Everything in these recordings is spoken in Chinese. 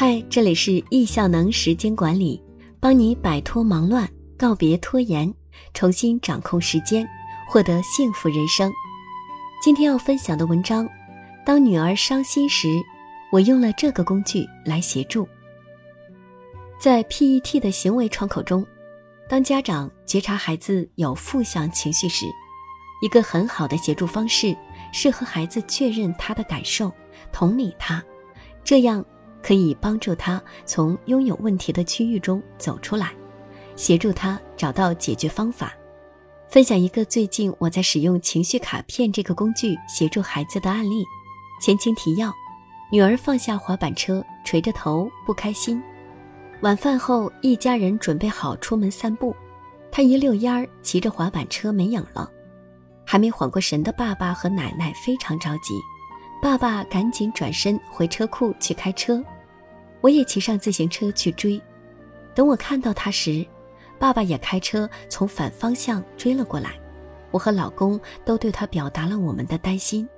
嗨，这里是易效能时间管理，帮你摆脱忙乱，告别拖延，重新掌控时间，获得幸福人生。今天要分享的文章，当女儿伤心时，我用了这个工具来协助。在 PET 的行为窗口中，当家长觉察孩子有负向情绪时，一个很好的协助方式是和孩子确认他的感受，同理他，这样。可以帮助他从拥有问题的区域中走出来，协助他找到解决方法。分享一个最近我在使用情绪卡片这个工具协助孩子的案例。前情提要：女儿放下滑板车，垂着头不开心。晚饭后，一家人准备好出门散步，她一溜烟儿骑着滑板车没影了。还没缓过神的爸爸和奶奶非常着急。爸爸赶紧转身回车库去开车，我也骑上自行车去追。等我看到他时，爸爸也开车从反方向追了过来。我和老公都对他表达了我们的担心。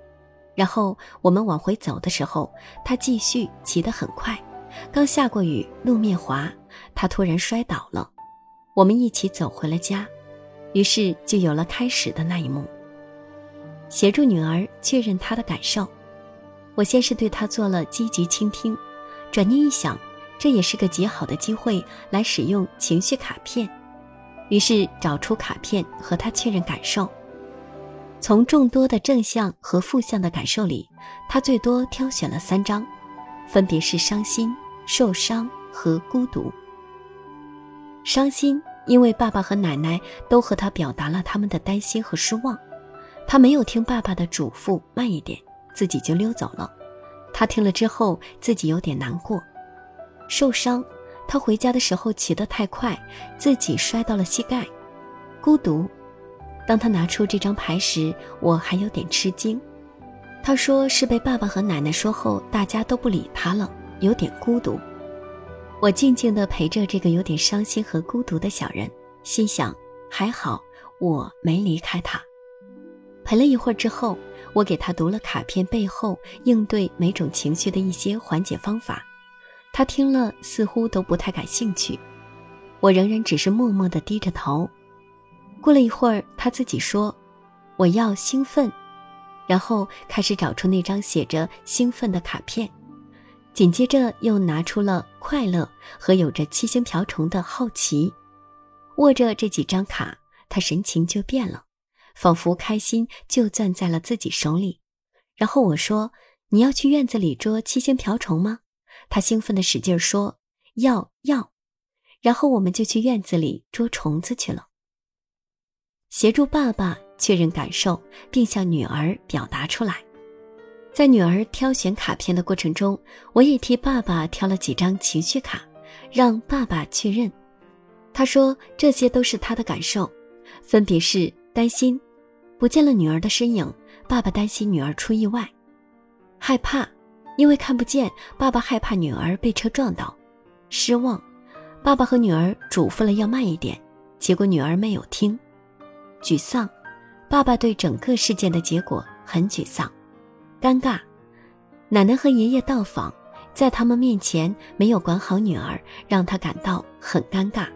然后我们往回走的时候，他继续骑得很快。刚下过雨，路面滑，他突然摔倒了。我们一起走回了家，于是就有了开始的那一幕。协助女儿确认她的感受。我先是对他做了积极倾听，转念一想，这也是个极好的机会来使用情绪卡片，于是找出卡片和他确认感受。从众多的正向和负向的感受里，他最多挑选了三张，分别是伤心、受伤和孤独。伤心，因为爸爸和奶奶都和他表达了他们的担心和失望，他没有听爸爸的嘱咐慢一点。自己就溜走了，他听了之后自己有点难过，受伤。他回家的时候骑得太快，自己摔到了膝盖。孤独。当他拿出这张牌时，我还有点吃惊。他说是被爸爸和奶奶说后，大家都不理他了，有点孤独。我静静地陪着这个有点伤心和孤独的小人，心想还好我没离开他。陪了一会儿之后。我给他读了卡片背后应对每种情绪的一些缓解方法，他听了似乎都不太感兴趣。我仍然只是默默地低着头。过了一会儿，他自己说：“我要兴奋。”然后开始找出那张写着“兴奋”的卡片，紧接着又拿出了快乐和有着七星瓢虫的好奇。握着这几张卡，他神情就变了。仿佛开心就攥在了自己手里，然后我说：“你要去院子里捉七星瓢虫吗？”他兴奋地使劲说：“要要。”然后我们就去院子里捉虫子去了。协助爸爸确认感受，并向女儿表达出来。在女儿挑选卡片的过程中，我也替爸爸挑了几张情绪卡，让爸爸确认。他说这些都是他的感受，分别是担心。不见了女儿的身影，爸爸担心女儿出意外，害怕，因为看不见，爸爸害怕女儿被车撞到，失望，爸爸和女儿嘱咐了要慢一点，结果女儿没有听，沮丧，爸爸对整个事件的结果很沮丧，尴尬，奶奶和爷爷到访，在他们面前没有管好女儿，让他感到很尴尬。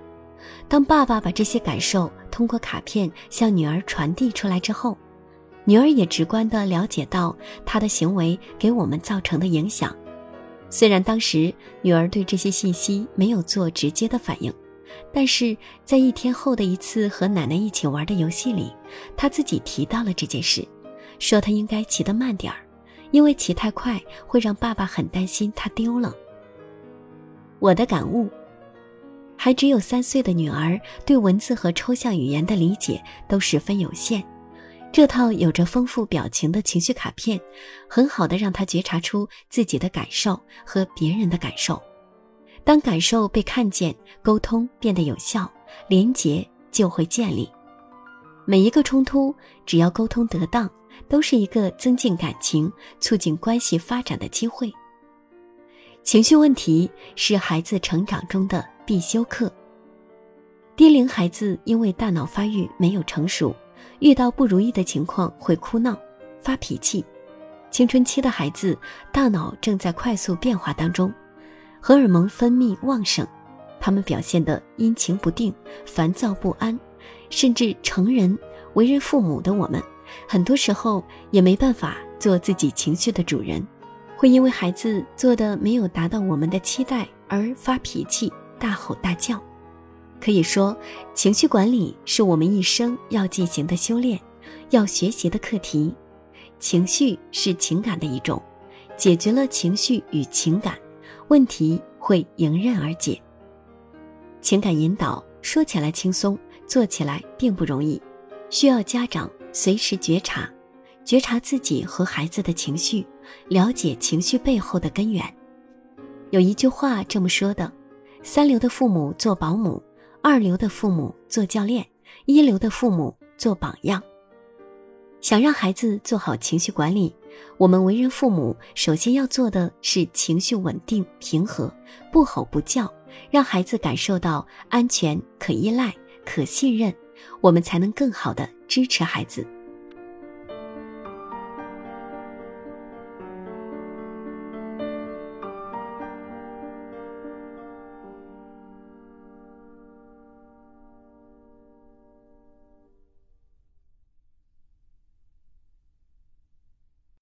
当爸爸把这些感受通过卡片向女儿传递出来之后，女儿也直观地了解到他的行为给我们造成的影响。虽然当时女儿对这些信息没有做直接的反应，但是在一天后的一次和奶奶一起玩的游戏里，她自己提到了这件事，说她应该骑得慢点儿，因为骑太快会让爸爸很担心她丢了。我的感悟。还只有三岁的女儿对文字和抽象语言的理解都十分有限，这套有着丰富表情的情绪卡片，很好的让她觉察出自己的感受和别人的感受。当感受被看见，沟通变得有效，连结就会建立。每一个冲突，只要沟通得当，都是一个增进感情、促进关系发展的机会。情绪问题是孩子成长中的。必修课。低龄孩子因为大脑发育没有成熟，遇到不如意的情况会哭闹、发脾气。青春期的孩子大脑正在快速变化当中，荷尔蒙分泌旺盛，他们表现得阴晴不定、烦躁不安，甚至成人为人父母的我们，很多时候也没办法做自己情绪的主人，会因为孩子做的没有达到我们的期待而发脾气、大吼大叫。可以说，情绪管理是我们一生要进行的修炼，要学习的课题。情绪是情感的一种，解决了情绪与情感，问题会迎刃而解。情感引导说起来轻松，做起来并不容易，需要家长随时觉察，觉察自己和孩子的情绪，了解情绪背后的根源。有一句话这么说的：三流的父母做保姆。二流的父母做教练，一流的父母做榜样。想让孩子做好情绪管理，我们为人父母首先要做的是情绪稳定平和，不吼不叫，让孩子感受到安全、可依赖、可信任，我们才能更好的支持孩子。